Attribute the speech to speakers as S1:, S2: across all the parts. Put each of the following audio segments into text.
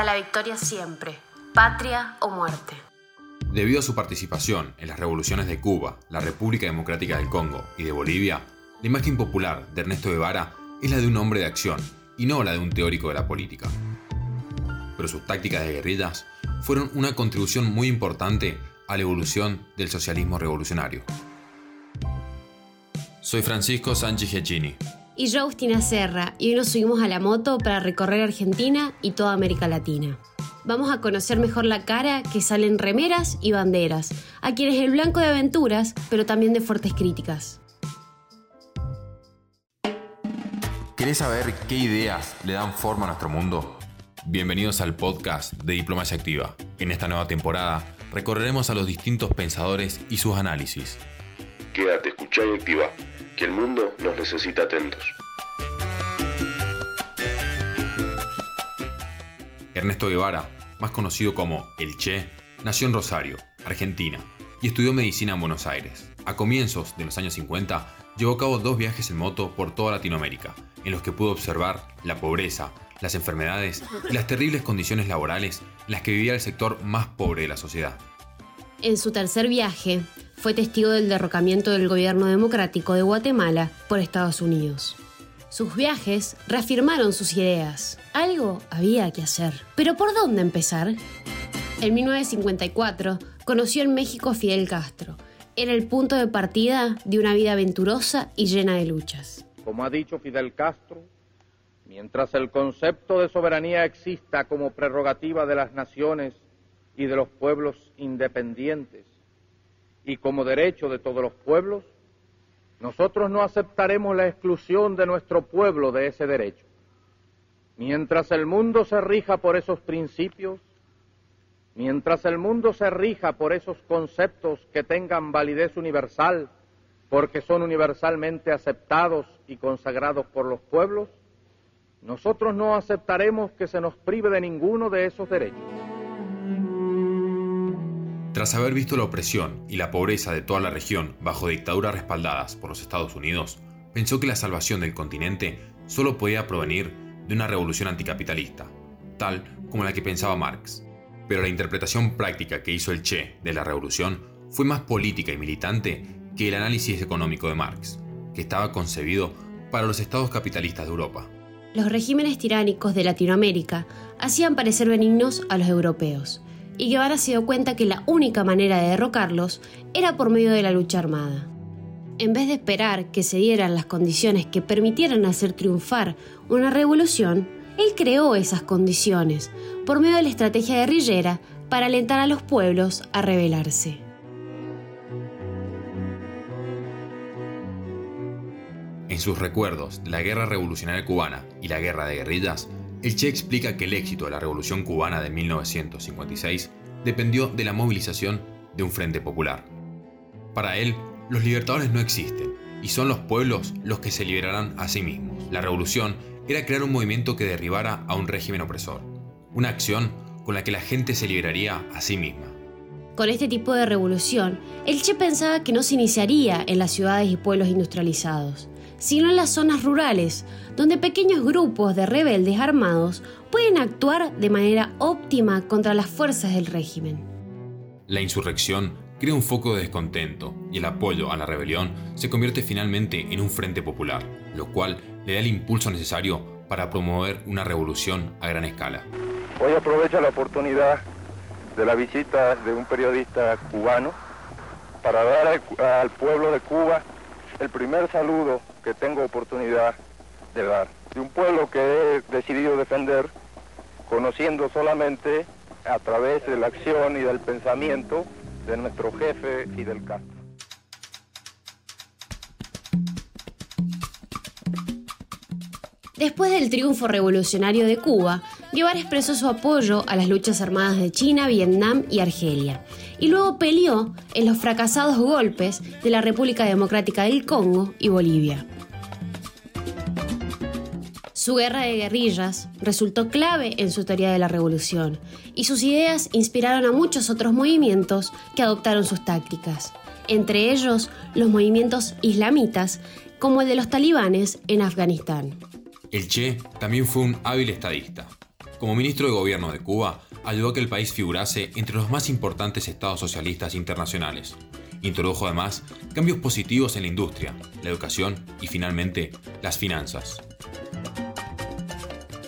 S1: hasta la victoria siempre, patria o muerte.
S2: Debido a su participación en las revoluciones de Cuba, la República Democrática del Congo y de Bolivia, la imagen popular de Ernesto Guevara es la de un hombre de acción y no la de un teórico de la política. Pero sus tácticas de guerrillas fueron una contribución muy importante a la evolución del socialismo revolucionario. Soy Francisco Sánchez Giacchini.
S1: Y yo, Agustina Serra, y hoy nos subimos a la moto para recorrer Argentina y toda América Latina. Vamos a conocer mejor la cara que salen remeras y banderas, a quienes el blanco de aventuras, pero también de fuertes críticas.
S2: ¿Querés saber qué ideas le dan forma a nuestro mundo? Bienvenidos al podcast de Diplomacia Activa. En esta nueva temporada recorreremos a los distintos pensadores y sus análisis.
S3: Quédate, escucha y activa, que el mundo nos necesita atentos.
S2: Ernesto Guevara, más conocido como El Che, nació en Rosario, Argentina, y estudió medicina en Buenos Aires. A comienzos de los años 50, llevó a cabo dos viajes en moto por toda Latinoamérica, en los que pudo observar la pobreza, las enfermedades y las terribles condiciones laborales en las que vivía el sector más pobre de la sociedad.
S1: En su tercer viaje, fue testigo del derrocamiento del gobierno democrático de Guatemala por Estados Unidos. Sus viajes reafirmaron sus ideas. Algo había que hacer. ¿Pero por dónde empezar? En 1954 conoció en México a Fidel Castro. Era el punto de partida de una vida aventurosa y llena de luchas.
S4: Como ha dicho Fidel Castro, mientras el concepto de soberanía exista como prerrogativa de las naciones y de los pueblos independientes y como derecho de todos los pueblos, nosotros no aceptaremos la exclusión de nuestro pueblo de ese derecho. Mientras el mundo se rija por esos principios, mientras el mundo se rija por esos conceptos que tengan validez universal, porque son universalmente aceptados y consagrados por los pueblos, nosotros no aceptaremos que se nos prive de ninguno de esos derechos.
S2: Tras haber visto la opresión y la pobreza de toda la región bajo dictaduras respaldadas por los Estados Unidos, pensó que la salvación del continente solo podía provenir de una revolución anticapitalista, tal como la que pensaba Marx. Pero la interpretación práctica que hizo el Che de la revolución fue más política y militante que el análisis económico de Marx, que estaba concebido para los estados capitalistas de Europa.
S1: Los regímenes tiránicos de Latinoamérica hacían parecer benignos a los europeos, y Guevara se dio cuenta que la única manera de derrocarlos era por medio de la lucha armada. En vez de esperar que se dieran las condiciones que permitieran hacer triunfar una revolución, él creó esas condiciones por medio de la estrategia guerrillera para alentar a los pueblos a rebelarse.
S2: En sus recuerdos la Guerra Revolucionaria Cubana y la Guerra de Guerrillas, el Che explica que el éxito de la Revolución Cubana de 1956 dependió de la movilización de un frente popular. Para él, los libertadores no existen, y son los pueblos los que se liberarán a sí mismos. La revolución era crear un movimiento que derribara a un régimen opresor, una acción con la que la gente se liberaría a sí misma.
S1: Con este tipo de revolución, el Che pensaba que no se iniciaría en las ciudades y pueblos industrializados, sino en las zonas rurales, donde pequeños grupos de rebeldes armados pueden actuar de manera óptima contra las fuerzas del régimen.
S2: La insurrección crea un foco de descontento y el apoyo a la rebelión se convierte finalmente en un frente popular, lo cual le da el impulso necesario para promover una revolución a gran escala.
S4: Hoy aprovecho la oportunidad de la visita de un periodista cubano para dar al, al pueblo de Cuba el primer saludo que tengo oportunidad de dar. De un pueblo que he decidido defender, conociendo solamente a través de la acción y del pensamiento de nuestro jefe Fidel Castro.
S1: Después del triunfo revolucionario de Cuba, Guevara expresó su apoyo a las luchas armadas de China, Vietnam y Argelia, y luego peleó en los fracasados golpes de la República Democrática del Congo y Bolivia. Su guerra de guerrillas resultó clave en su teoría de la revolución, y sus ideas inspiraron a muchos otros movimientos que adoptaron sus tácticas, entre ellos los movimientos islamitas como el de los talibanes en Afganistán.
S2: El Che también fue un hábil estadista. Como ministro de gobierno de Cuba, ayudó a que el país figurase entre los más importantes estados socialistas internacionales. Introdujo además cambios positivos en la industria, la educación y finalmente las finanzas.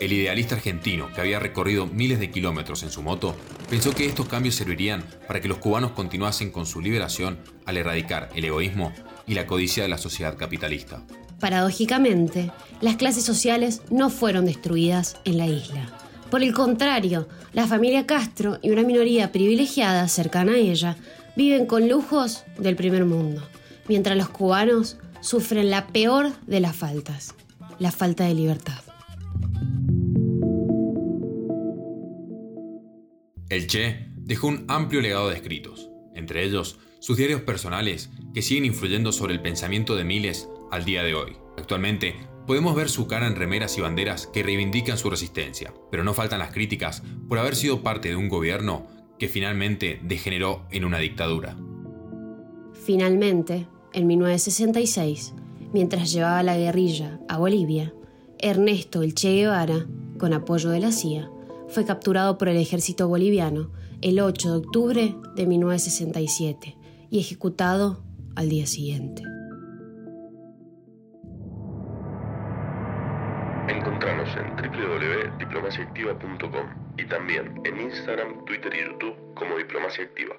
S2: El idealista argentino, que había recorrido miles de kilómetros en su moto, pensó que estos cambios servirían para que los cubanos continuasen con su liberación al erradicar el egoísmo y la codicia de la sociedad capitalista.
S1: Paradójicamente, las clases sociales no fueron destruidas en la isla. Por el contrario, la familia Castro y una minoría privilegiada cercana a ella viven con lujos del primer mundo, mientras los cubanos sufren la peor de las faltas, la falta de libertad.
S2: El Che dejó un amplio legado de escritos, entre ellos sus diarios personales que siguen influyendo sobre el pensamiento de miles al día de hoy. Actualmente, podemos ver su cara en remeras y banderas que reivindican su resistencia, pero no faltan las críticas por haber sido parte de un gobierno que finalmente degeneró en una dictadura.
S1: Finalmente, en 1966, mientras llevaba la guerrilla a Bolivia, Ernesto El Che Guevara, con apoyo de la CIA, fue capturado por el ejército boliviano el 8 de octubre de 1967 y ejecutado al día siguiente.
S3: Encontranos en www.diplomaciaactiva.com y también en Instagram, Twitter y YouTube como Diplomacia Activa.